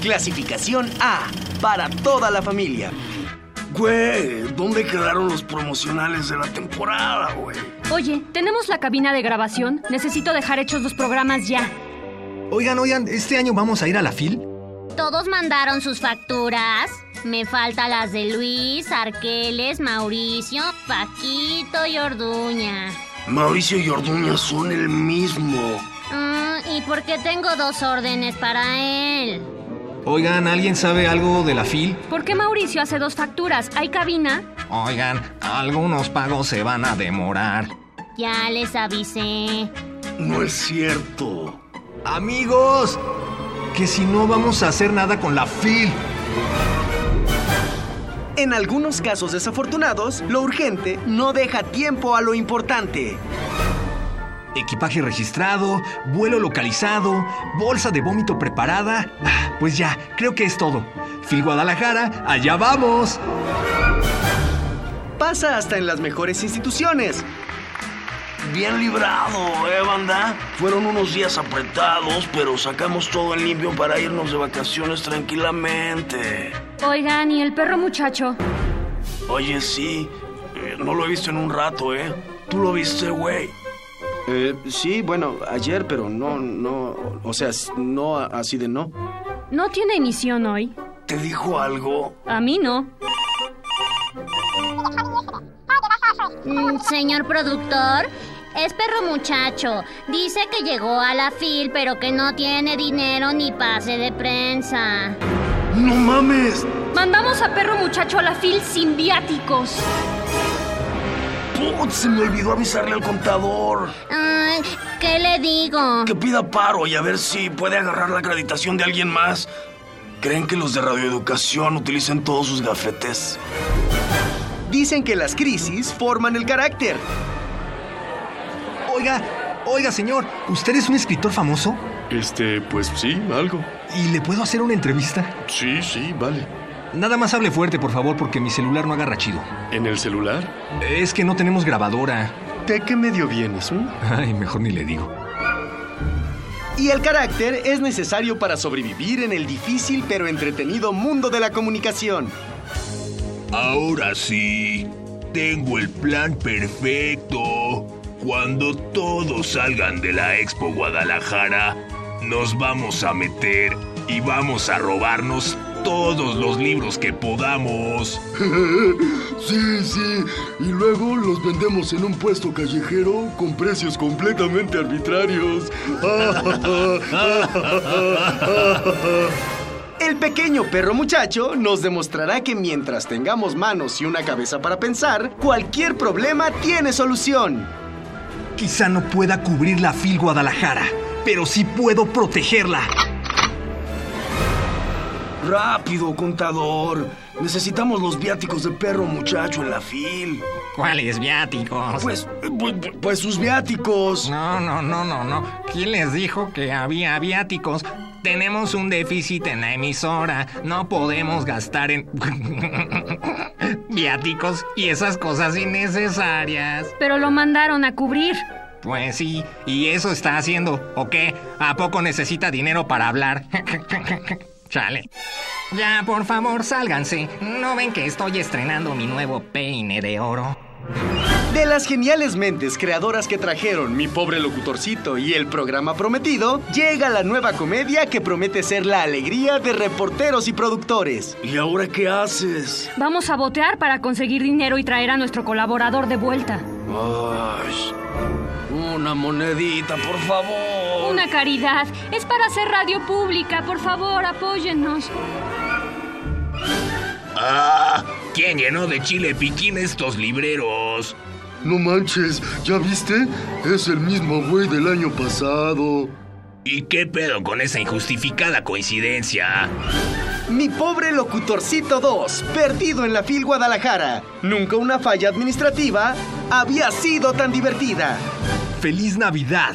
Clasificación A para toda la familia. Güey, ¿dónde quedaron los promocionales de la temporada, güey? Oye, tenemos la cabina de grabación. Necesito dejar hechos los programas ya. Oigan, oigan, ¿este año vamos a ir a la FIL? ¿Todos mandaron sus facturas? Me faltan las de Luis, Arqueles, Mauricio, Paquito y Orduña. Mauricio y Orduña son el mismo. Ah, ¿Y por qué tengo dos órdenes para él? Oigan, ¿alguien sabe algo de la FIL? ¿Por qué Mauricio hace dos facturas? ¿Hay cabina? Oigan, algunos pagos se van a demorar. Ya les avisé. No es cierto. Amigos, que si no vamos a hacer nada con la FIL. En algunos casos desafortunados, lo urgente no deja tiempo a lo importante. Equipaje registrado, vuelo localizado, bolsa de vómito preparada. Ah, Pues ya, creo que es todo. Phil Guadalajara, allá vamos. Pasa hasta en las mejores instituciones. Bien librado, ¿eh, banda? Fueron unos días apretados, pero sacamos todo en limpio para irnos de vacaciones tranquilamente. Oigan, ¿y el perro muchacho? Oye, sí, eh, no lo he visto en un rato, ¿eh? ¿Tú lo viste, güey? Eh, sí, bueno, ayer, pero no, no, o sea, no así de no. ¿No tiene emisión hoy? ¿Te dijo algo? A mí no. Mm, Señor productor, es perro muchacho. Dice que llegó a la FIL, pero que no tiene dinero ni pase de prensa. ¡No mames! Mandamos a perro muchacho a la FIL sin viáticos. Putz, se me olvidó avisarle al contador. Ay, ¿qué le digo? Que pida paro y a ver si puede agarrar la acreditación de alguien más. ¿Creen que los de radioeducación utilicen todos sus gafetes? Dicen que las crisis forman el carácter. Oiga, oiga, señor, ¿usted es un escritor famoso? Este, pues sí, algo. ¿Y le puedo hacer una entrevista? Sí, sí, vale. Nada más hable fuerte, por favor, porque mi celular no agarra chido. ¿En el celular? Es que no tenemos grabadora. ¿De qué medio vienes? eh? Ay, mejor ni le digo. Y el carácter es necesario para sobrevivir en el difícil pero entretenido mundo de la comunicación. Ahora sí, tengo el plan perfecto. Cuando todos salgan de la Expo Guadalajara, nos vamos a meter y vamos a robarnos todos los libros que podamos. sí, sí. Y luego los vendemos en un puesto callejero con precios completamente arbitrarios. El pequeño perro muchacho nos demostrará que mientras tengamos manos y una cabeza para pensar, cualquier problema tiene solución. Quizá no pueda cubrir la FIL Guadalajara, pero sí puedo protegerla. Rápido, contador. Necesitamos los viáticos de perro muchacho en la fil. ¿Cuáles viáticos? Pues, pues, pues, sus viáticos. No, no, no, no, no. ¿Quién les dijo que había viáticos? Tenemos un déficit en la emisora. No podemos gastar en viáticos y esas cosas innecesarias. Pero lo mandaron a cubrir. Pues sí, y eso está haciendo. ¿O qué? ¿A poco necesita dinero para hablar? Chale. Ya, por favor, sálganse. ¿No ven que estoy estrenando mi nuevo peine de oro? De las geniales mentes creadoras que trajeron Mi pobre locutorcito y el programa prometido, llega la nueva comedia que promete ser la alegría de reporteros y productores. ¿Y ahora qué haces? Vamos a botear para conseguir dinero y traer a nuestro colaborador de vuelta. Ay, una monedita, por favor. Una caridad. Es para hacer radio pública. Por favor, apóyennos. ¡Ah! ¿Quién llenó de chile piquín estos libreros? No manches, ¿ya viste? Es el mismo güey del año pasado. ¿Y qué pedo con esa injustificada coincidencia? Mi pobre locutorcito 2, perdido en la FIL Guadalajara. Nunca una falla administrativa había sido tan divertida. ¡Feliz Navidad,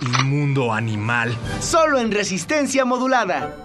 inmundo animal! Solo en resistencia modulada.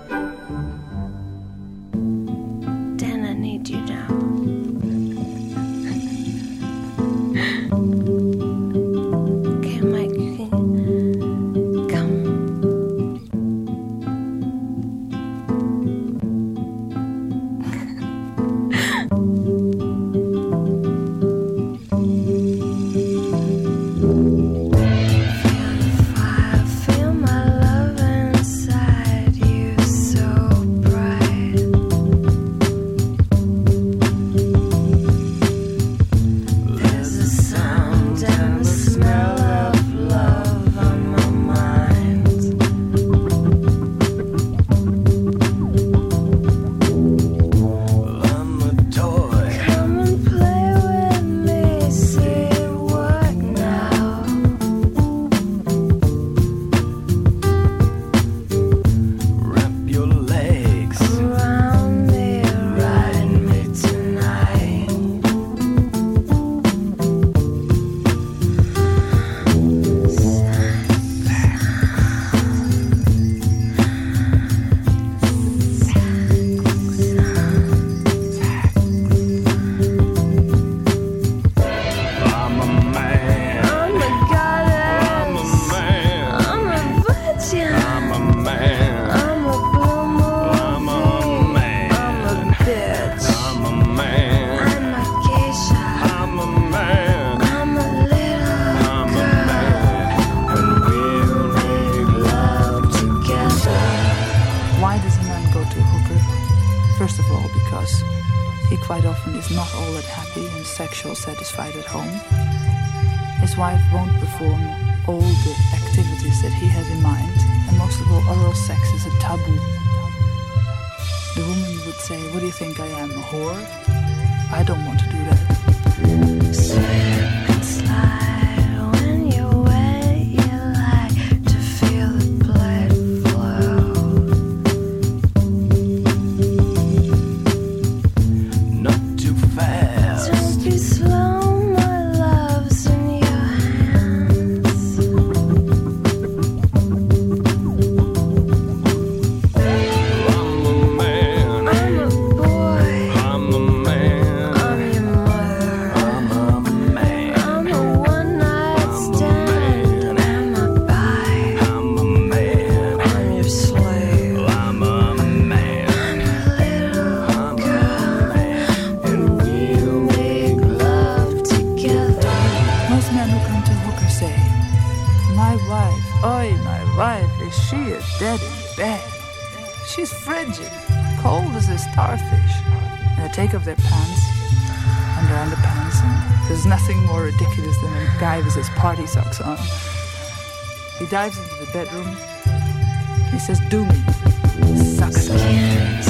He dives into the bedroom. He says, Do me, sucker.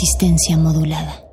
Resistencia modulada.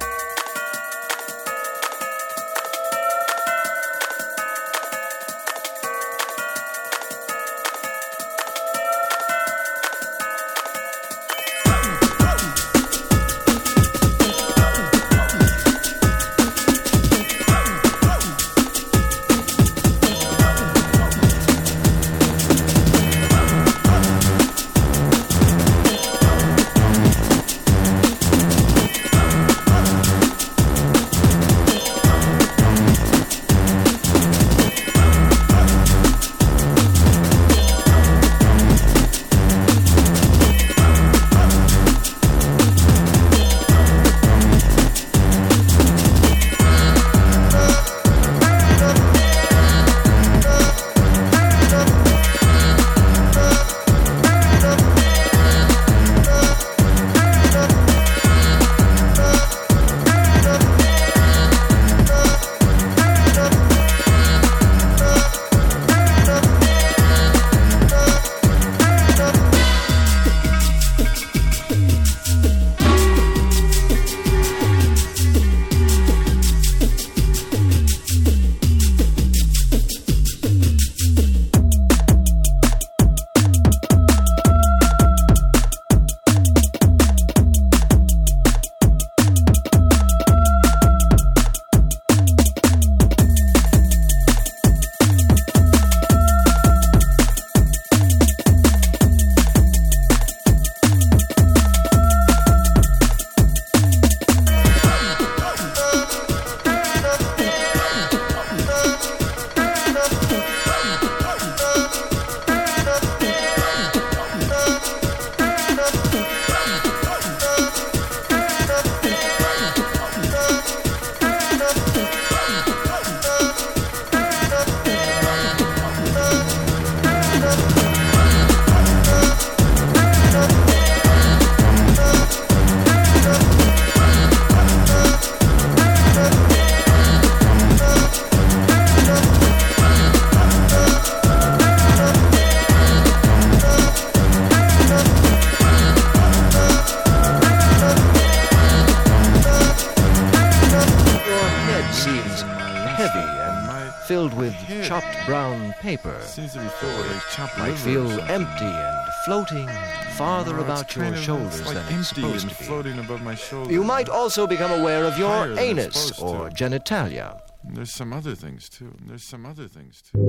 Your shoulders like than it's supposed to be. floating above my shoulders. You might also become aware of your Higher than it's anus supposed to. or genitalia. And There's some other things too. And There's some other things too.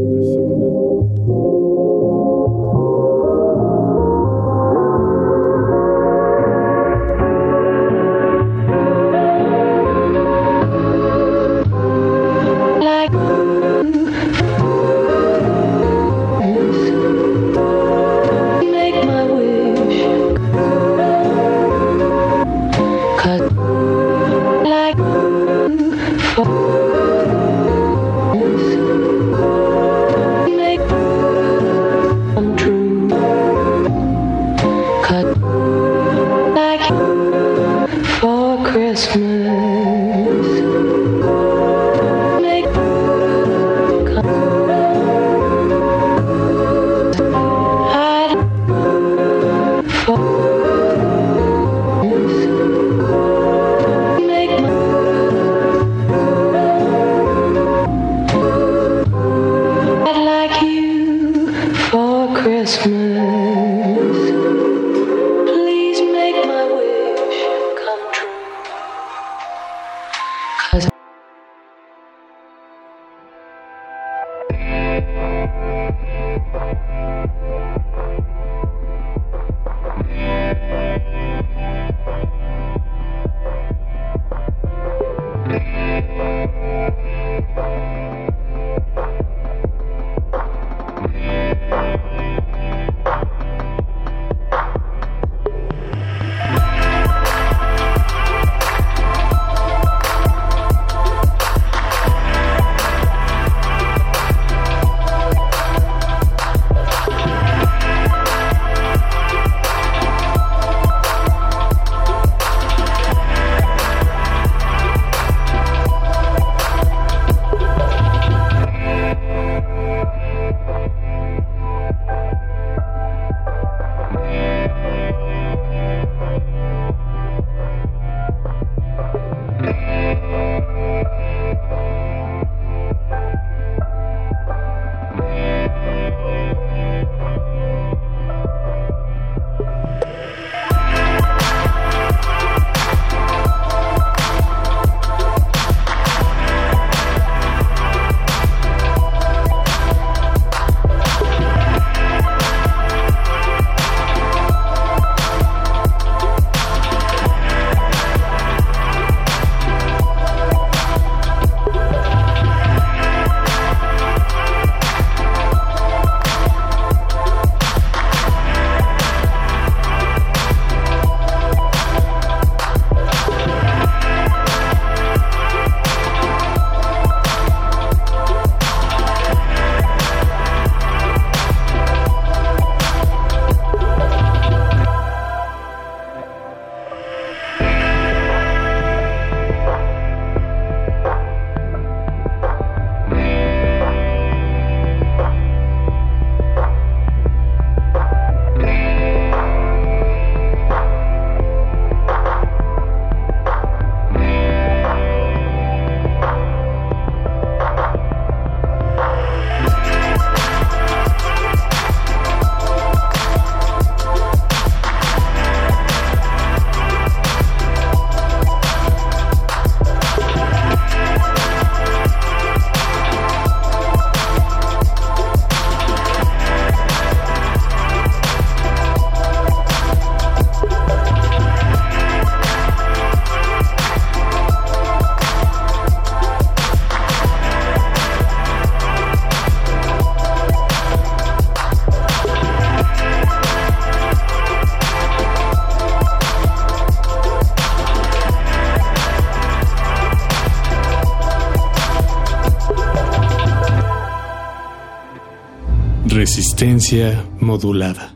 Resistencia modulada.